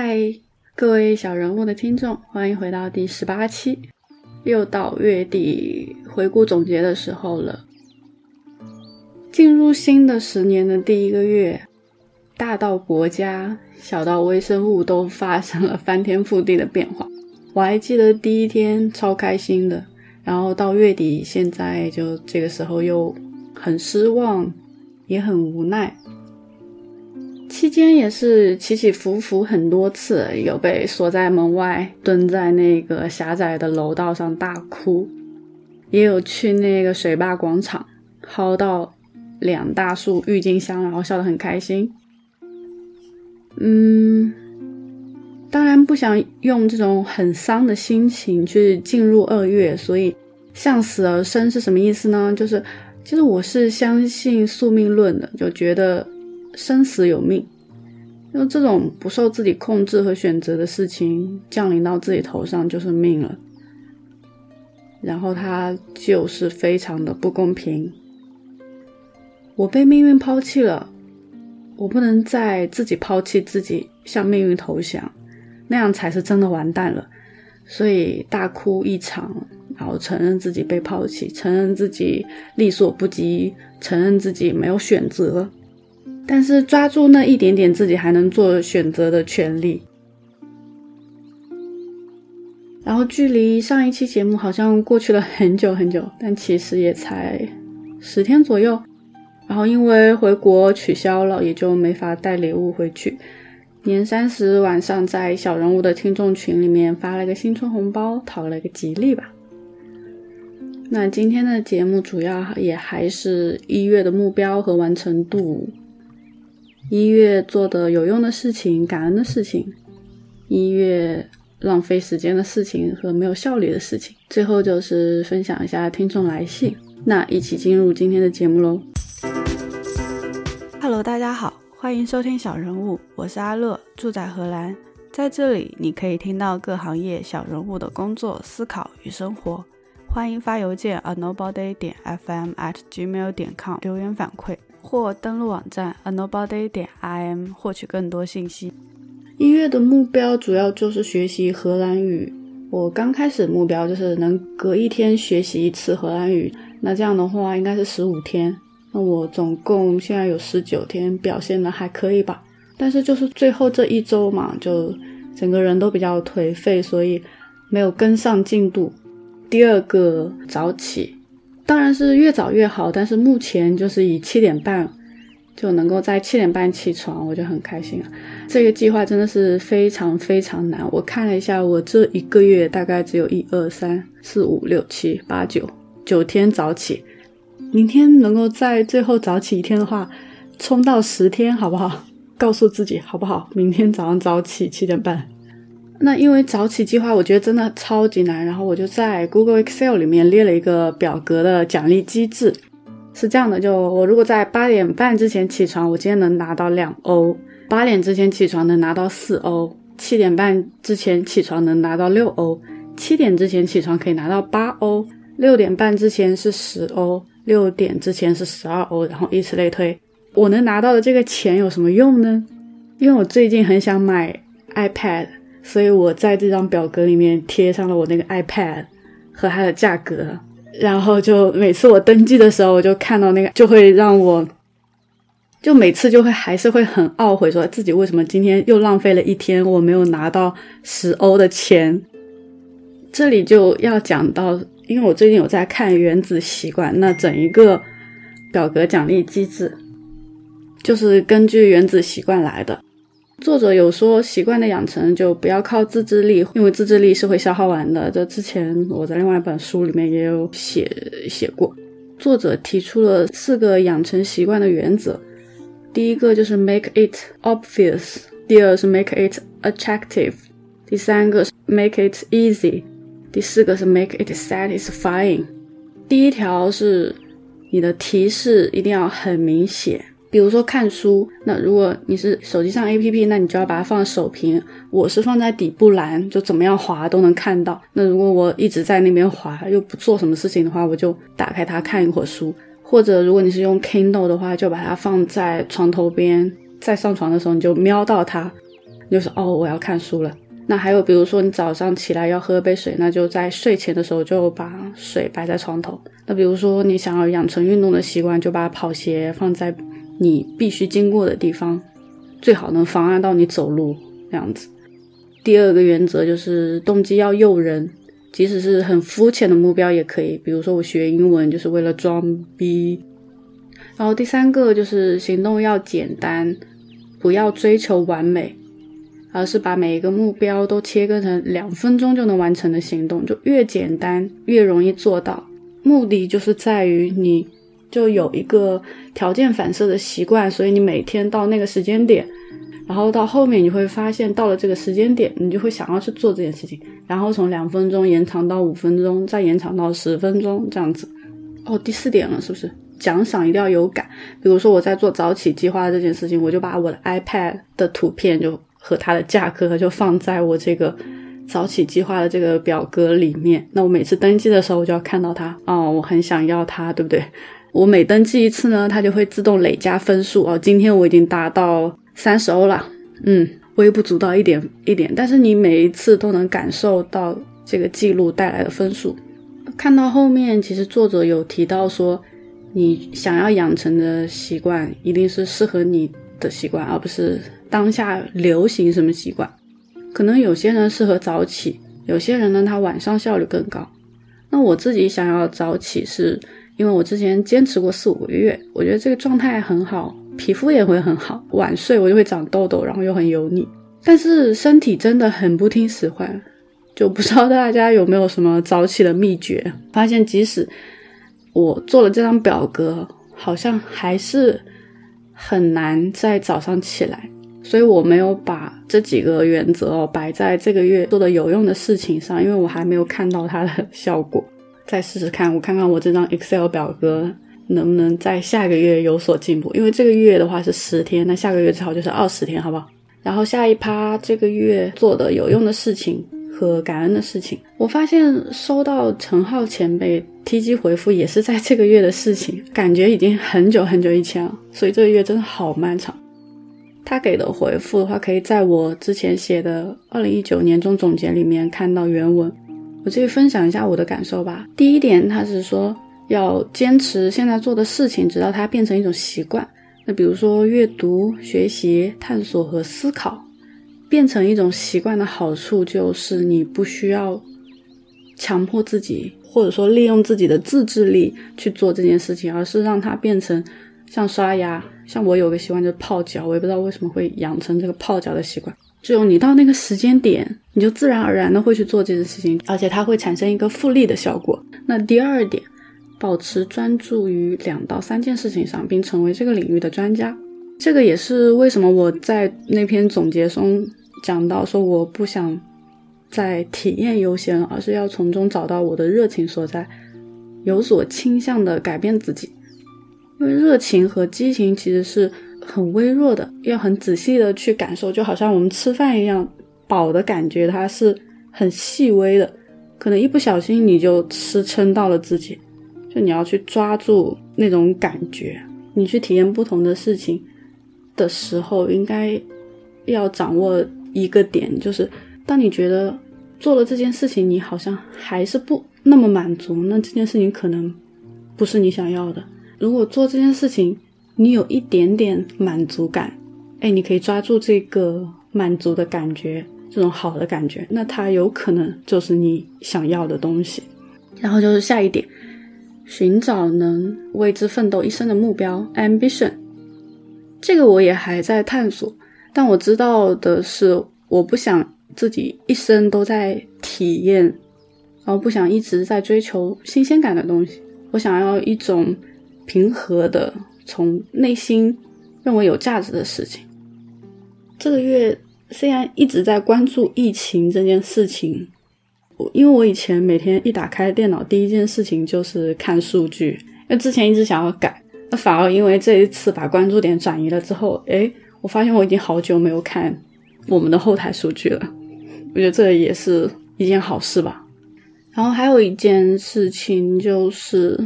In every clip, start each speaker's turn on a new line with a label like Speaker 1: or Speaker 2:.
Speaker 1: 嗨，各位小人物的听众，欢迎回到第十八期。又到月底回顾总结的时候了。进入新的十年的第一个月，大到国家，小到微生物，都发生了翻天覆地的变化。我还记得第一天超开心的，然后到月底，现在就这个时候又很失望，也很无奈。期间也是起起伏伏很多次，有被锁在门外，蹲在那个狭窄的楼道上大哭，也有去那个水坝广场薅到两大束郁金香，然后笑得很开心。嗯，当然不想用这种很丧的心情去进入二月，所以向死而生是什么意思呢？就是，其实我是相信宿命论的，就觉得。生死有命，那这种不受自己控制和选择的事情降临到自己头上就是命了，然后它就是非常的不公平。我被命运抛弃了，我不能再自己抛弃自己，向命运投降，那样才是真的完蛋了。所以大哭一场，然后承认自己被抛弃，承认自己力所不及，承认自己没有选择。但是抓住那一点点自己还能做选择的权利，然后距离上一期节目好像过去了很久很久，但其实也才十天左右。然后因为回国取消了，也就没法带礼物回去。年三十晚上在小人物的听众群里面发了个新春红包，讨了个吉利吧。那今天的节目主要也还是一月的目标和完成度。一月做的有用的事情、感恩的事情，一月浪费时间的事情和没有效率的事情，最后就是分享一下听众来信。那一起进入今天的节目喽。Hello，大家好，欢迎收听小人物，我是阿乐，住在荷兰，在这里你可以听到各行业小人物的工作、思考与生活。欢迎发邮件 a nobody 点 fm at gmail 点 com 留言反馈。或登录网站 anobody 点 im 获取更多信息。一月的目标主要就是学习荷兰语。我刚开始目标就是能隔一天学习一次荷兰语，那这样的话应该是十五天。那我总共现在有十九天，表现的还可以吧？但是就是最后这一周嘛，就整个人都比较颓废，所以没有跟上进度。第二个早起。当然是越早越好，但是目前就是以七点半就能够在七点半起床，我就很开心了。这个计划真的是非常非常难。我看了一下，我这一个月大概只有一二三四五六七八九九天早起。明天能够在最后早起一天的话，冲到十天好不好？告诉自己好不好？明天早上早起七点半。那因为早起计划，我觉得真的超级难。然后我就在 Google Excel 里面列了一个表格的奖励机制，是这样的：就我如果在八点半之前起床，我今天能拿到两欧；八点之前起床能拿到四欧；七点半之前起床能拿到六欧；七点之前起床可以拿到八欧；六点半之前是十欧；六点之前是十二欧，然后以此类推。我能拿到的这个钱有什么用呢？因为我最近很想买 iPad。所以我在这张表格里面贴上了我那个 iPad 和它的价格，然后就每次我登记的时候，我就看到那个，就会让我，就每次就会还是会很懊悔，说自己为什么今天又浪费了一天，我没有拿到十欧的钱。这里就要讲到，因为我最近有在看《原子习惯》，那整一个表格奖励机制就是根据《原子习惯》来的。作者有说，习惯的养成就不要靠自制力，因为自制力是会消耗完的。这之前我在另外一本书里面也有写写过。作者提出了四个养成习惯的原则，第一个就是 make it obvious，第二是 make it attractive，第三个是 make it easy，第四个是 make it satisfying。第一条是你的提示一定要很明显。比如说看书，那如果你是手机上 APP，那你就要把它放在首屏。我是放在底部栏，就怎么样滑都能看到。那如果我一直在那边滑，又不做什么事情的话，我就打开它看一会儿书。或者如果你是用 Kindle 的话，就把它放在床头边，在上床的时候你就瞄到它。你就是哦，我要看书了。那还有比如说你早上起来要喝杯水，那就在睡前的时候就把水摆在床头。那比如说你想要养成运动的习惯，就把跑鞋放在你必须经过的地方，最好能妨碍到你走路这样子。第二个原则就是动机要诱人，即使是很肤浅的目标也可以。比如说我学英文就是为了装逼。然后第三个就是行动要简单，不要追求完美，而是把每一个目标都切割成两分钟就能完成的行动，就越简单越容易做到。目的就是在于你就有一个条件反射的习惯，所以你每天到那个时间点。然后到后面你会发现，到了这个时间点，你就会想要去做这件事情，然后从两分钟延长到五分钟，再延长到十分钟这样子。哦，第四点了，是不是？奖赏一定要有感。比如说我在做早起计划这件事情，我就把我的 iPad 的图片就和它的价格就放在我这个早起计划的这个表格里面。那我每次登记的时候，我就要看到它。哦，我很想要它，对不对？我每登记一次呢，它就会自动累加分数。哦，今天我已经达到。三十欧了，嗯，微不足道一点一点，但是你每一次都能感受到这个记录带来的分数。看到后面，其实作者有提到说，你想要养成的习惯一定是适合你的习惯，而不是当下流行什么习惯。可能有些人适合早起，有些人呢他晚上效率更高。那我自己想要早起，是因为我之前坚持过四五个月，我觉得这个状态很好。皮肤也会很好，晚睡我就会长痘痘，然后又很油腻。但是身体真的很不听使唤，就不知道大家有没有什么早起的秘诀？发现即使我做了这张表格，好像还是很难在早上起来。所以我没有把这几个原则哦摆在这个月做的有用的事情上，因为我还没有看到它的效果。再试试看，我看看我这张 Excel 表格。能不能在下个月有所进步？因为这个月的话是十天，那下个月最好就是二十天，好不好？然后下一趴这个月做的有用的事情和感恩的事情，我发现收到陈浩前辈 T G 回复也是在这个月的事情，感觉已经很久很久以前了，所以这个月真的好漫长。他给的回复的话，可以在我之前写的二零一九年终总结里面看到原文，我这里分享一下我的感受吧。第一点，他是说。要坚持现在做的事情，直到它变成一种习惯。那比如说阅读、学习、探索和思考，变成一种习惯的好处就是你不需要强迫自己，或者说利用自己的自制力去做这件事情，而是让它变成像刷牙。像我有个习惯就是泡脚，我也不知道为什么会养成这个泡脚的习惯。只有你到那个时间点，你就自然而然的会去做这件事情，而且它会产生一个复利的效果。那第二点。保持专注于两到三件事情上，并成为这个领域的专家。这个也是为什么我在那篇总结中讲到说，我不想在体验优先，而是要从中找到我的热情所在，有所倾向的改变自己。因为热情和激情其实是很微弱的，要很仔细的去感受，就好像我们吃饭一样，饱的感觉它是很细微的，可能一不小心你就吃撑到了自己。就你要去抓住那种感觉，你去体验不同的事情的时候，应该要掌握一个点，就是当你觉得做了这件事情，你好像还是不那么满足，那这件事情可能不是你想要的。如果做这件事情，你有一点点满足感，哎，你可以抓住这个满足的感觉，这种好的感觉，那它有可能就是你想要的东西。然后就是下一点。寻找能为之奋斗一生的目标，ambition，这个我也还在探索。但我知道的是，我不想自己一生都在体验，然后不想一直在追求新鲜感的东西。我想要一种平和的，从内心认为有价值的事情。这个月虽然一直在关注疫情这件事情。我因为我以前每天一打开电脑，第一件事情就是看数据，因为之前一直想要改，那反而因为这一次把关注点转移了之后，诶，我发现我已经好久没有看我们的后台数据了，我觉得这也是一件好事吧。然后还有一件事情就是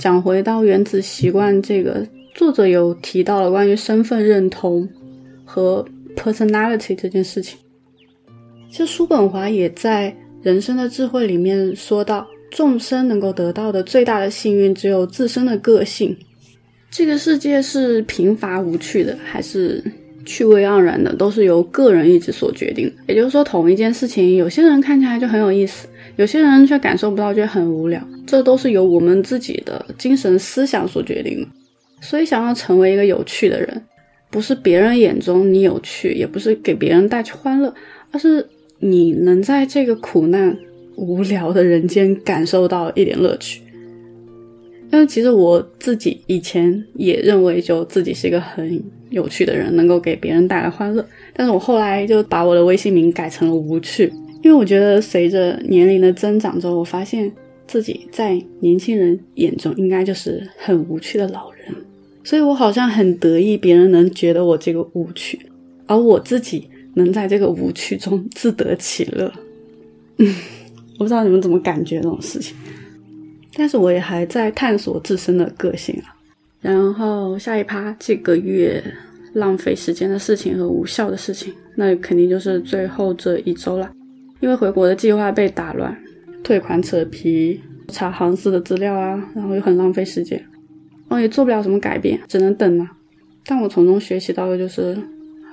Speaker 1: 讲回到原子习惯这个，作者有提到了关于身份认同和 personality 这件事情。其实叔本华也在《人生的智慧》里面说到，众生能够得到的最大的幸运，只有自身的个性。这个世界是贫乏无趣的，还是趣味盎然的，都是由个人意志所决定。也就是说，同一件事情，有些人看起来就很有意思，有些人却感受不到，觉得很无聊。这都是由我们自己的精神思想所决定的。所以，想要成为一个有趣的人，不是别人眼中你有趣，也不是给别人带去欢乐，而是你能在这个苦难、无聊的人间感受到一点乐趣。因为其实我自己以前也认为，就自己是一个很有趣的人，能够给别人带来欢乐。但是我后来就把我的微信名改成了无趣，因为我觉得随着年龄的增长之后，我发现自己在年轻人眼中应该就是很无趣的老人，所以我好像很得意别人能觉得我这个无趣，而我自己能在这个无趣中自得其乐。嗯，我不知道你们怎么感觉这种事情。但是我也还在探索自身的个性啊。然后下一趴这个月浪费时间的事情和无效的事情，那肯定就是最后这一周了。因为回国的计划被打乱，退款扯皮，查航司的资料啊，然后又很浪费时间，我也做不了什么改变，只能等了。但我从中学习到的就是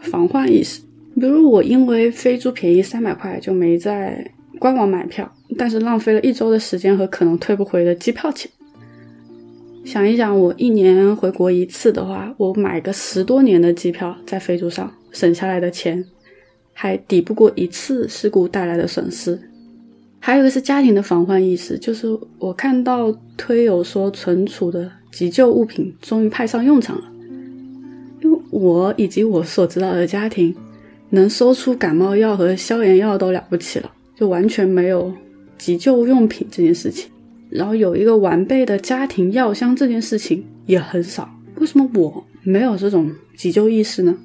Speaker 1: 防患意识。比如我因为飞猪便宜三百块就没在官网买票。但是浪费了一周的时间和可能退不回的机票钱。想一想，我一年回国一次的话，我买个十多年的机票在飞猪上省下来的钱，还抵不过一次事故带来的损失。还有一个是家庭的防患意识，就是我看到推友说存储的急救物品终于派上用场了，因为我以及我所知道的家庭，能收出感冒药和消炎药都了不起了，就完全没有。急救用品这件事情，然后有一个完备的家庭药箱这件事情也很少。为什么我没有这种急救意识呢？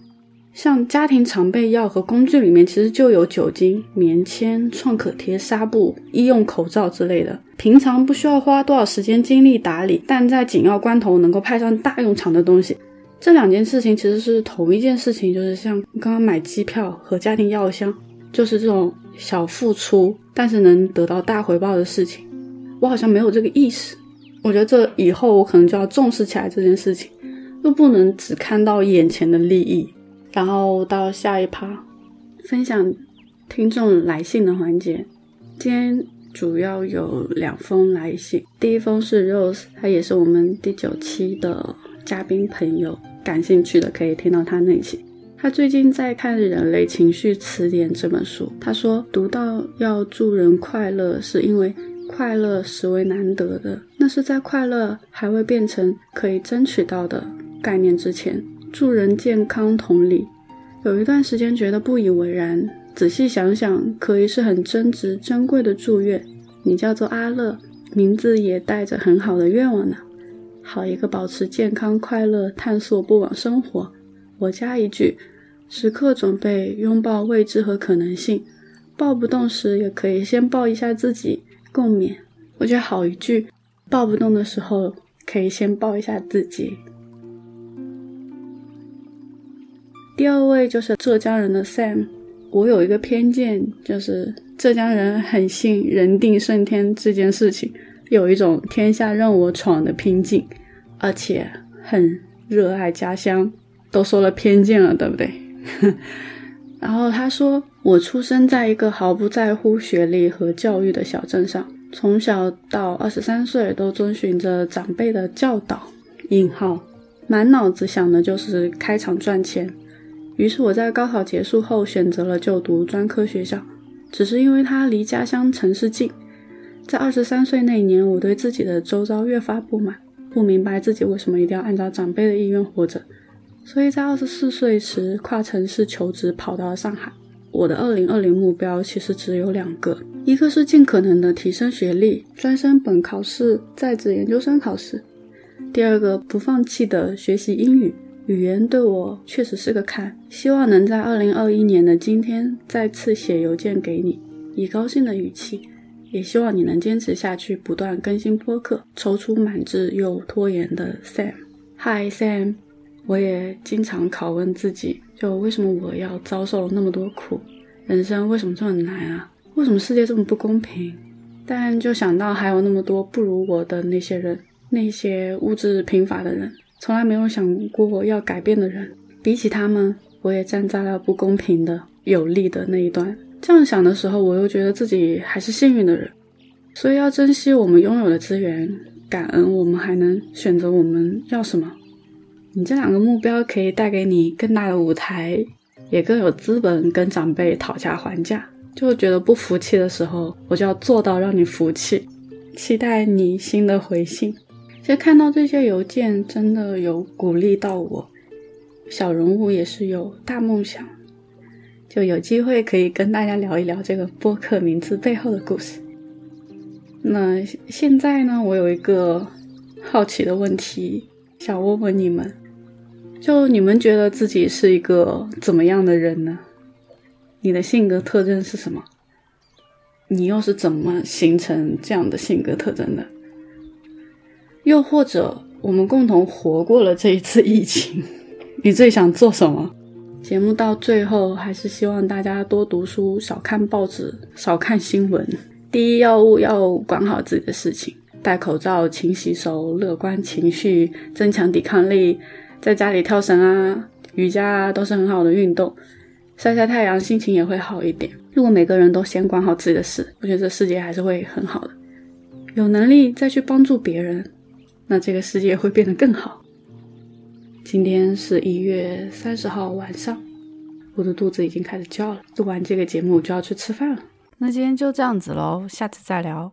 Speaker 1: 像家庭常备药和工具里面，其实就有酒精、棉签、创可贴、纱布、医用口罩之类的，平常不需要花多少时间精力打理，但在紧要关头能够派上大用场的东西。这两件事情其实是同一件事情，就是像刚刚买机票和家庭药箱，就是这种小付出。但是能得到大回报的事情，我好像没有这个意识。我觉得这以后我可能就要重视起来这件事情，又不能只看到眼前的利益。然后到下一趴，分享听众来信的环节。今天主要有两封来信，第一封是 Rose，他也是我们第九期的嘉宾朋友，感兴趣的可以听到他那期。他最近在看《人类情绪词典》这本书。他说，读到要助人快乐，是因为快乐实为难得的。那是在快乐还未变成可以争取到的概念之前。助人健康同理，有一段时间觉得不以为然。仔细想想，可以是很真挚、珍贵的祝愿。你叫做阿乐，名字也带着很好的愿望呢。好一个保持健康、快乐、探索不枉生活。我加一句。时刻准备拥抱未知和可能性，抱不动时也可以先抱一下自己，共勉。我觉得好一句，抱不动的时候可以先抱一下自己。第二位就是浙江人的 Sam，我有一个偏见，就是浙江人很信人定胜天这件事情，有一种天下任我闯的拼劲，而且很热爱家乡。都说了偏见了，对不对？然后他说：“我出生在一个毫不在乎学历和教育的小镇上，从小到二十三岁都遵循着长辈的教导。”引号，满脑子想的就是开厂赚钱。于是我在高考结束后选择了就读专科学校，只是因为它离家乡城市近。在二十三岁那年，我对自己的周遭越发不满，不明白自己为什么一定要按照长辈的意愿活着。所以在二十四岁时跨城市求职，跑到了上海。我的二零二零目标其实只有两个，一个是尽可能的提升学历，专升本考试，在职研究生考试；第二个不放弃的学习英语。语言对我确实是个坎，希望能在二零二一年的今天再次写邮件给你，以高兴的语气，也希望你能坚持下去，不断更新播客。踌躇满志又拖延的 Sam，Hi Sam。我也经常拷问自己，就为什么我要遭受那么多苦？人生为什么这么难啊？为什么世界这么不公平？但就想到还有那么多不如我的那些人，那些物质贫乏的人，从来没有想过要改变的人，比起他们，我也站在了不公平的、有利的那一端。这样想的时候，我又觉得自己还是幸运的人。所以要珍惜我们拥有的资源，感恩我们还能选择我们要什么。你这两个目标可以带给你更大的舞台，也更有资本跟长辈讨价还价。就觉得不服气的时候，我就要做到让你服气。期待你新的回信。其实看到这些邮件，真的有鼓励到我。小人物也是有大梦想，就有机会可以跟大家聊一聊这个播客名字背后的故事。那现在呢，我有一个好奇的问题，想问问你们：就你们觉得自己是一个怎么样的人呢？你的性格特征是什么？你又是怎么形成这样的性格特征的？又或者，我们共同活过了这一次疫情，你最想做什么？节目到最后，还是希望大家多读书，少看报纸，少看新闻。第一要务要管好自己的事情，戴口罩、勤洗手、乐观情绪、增强抵抗力，在家里跳绳啊、瑜伽啊，都是很好的运动。晒晒太阳，心情也会好一点。如果每个人都先管好自己的事，我觉得这世界还是会很好的。有能力再去帮助别人，那这个世界会变得更好。今天是一月三十号晚上，我的肚子已经开始叫了。录完这个节目就要去吃饭了。那今天就这样子喽，下次再聊。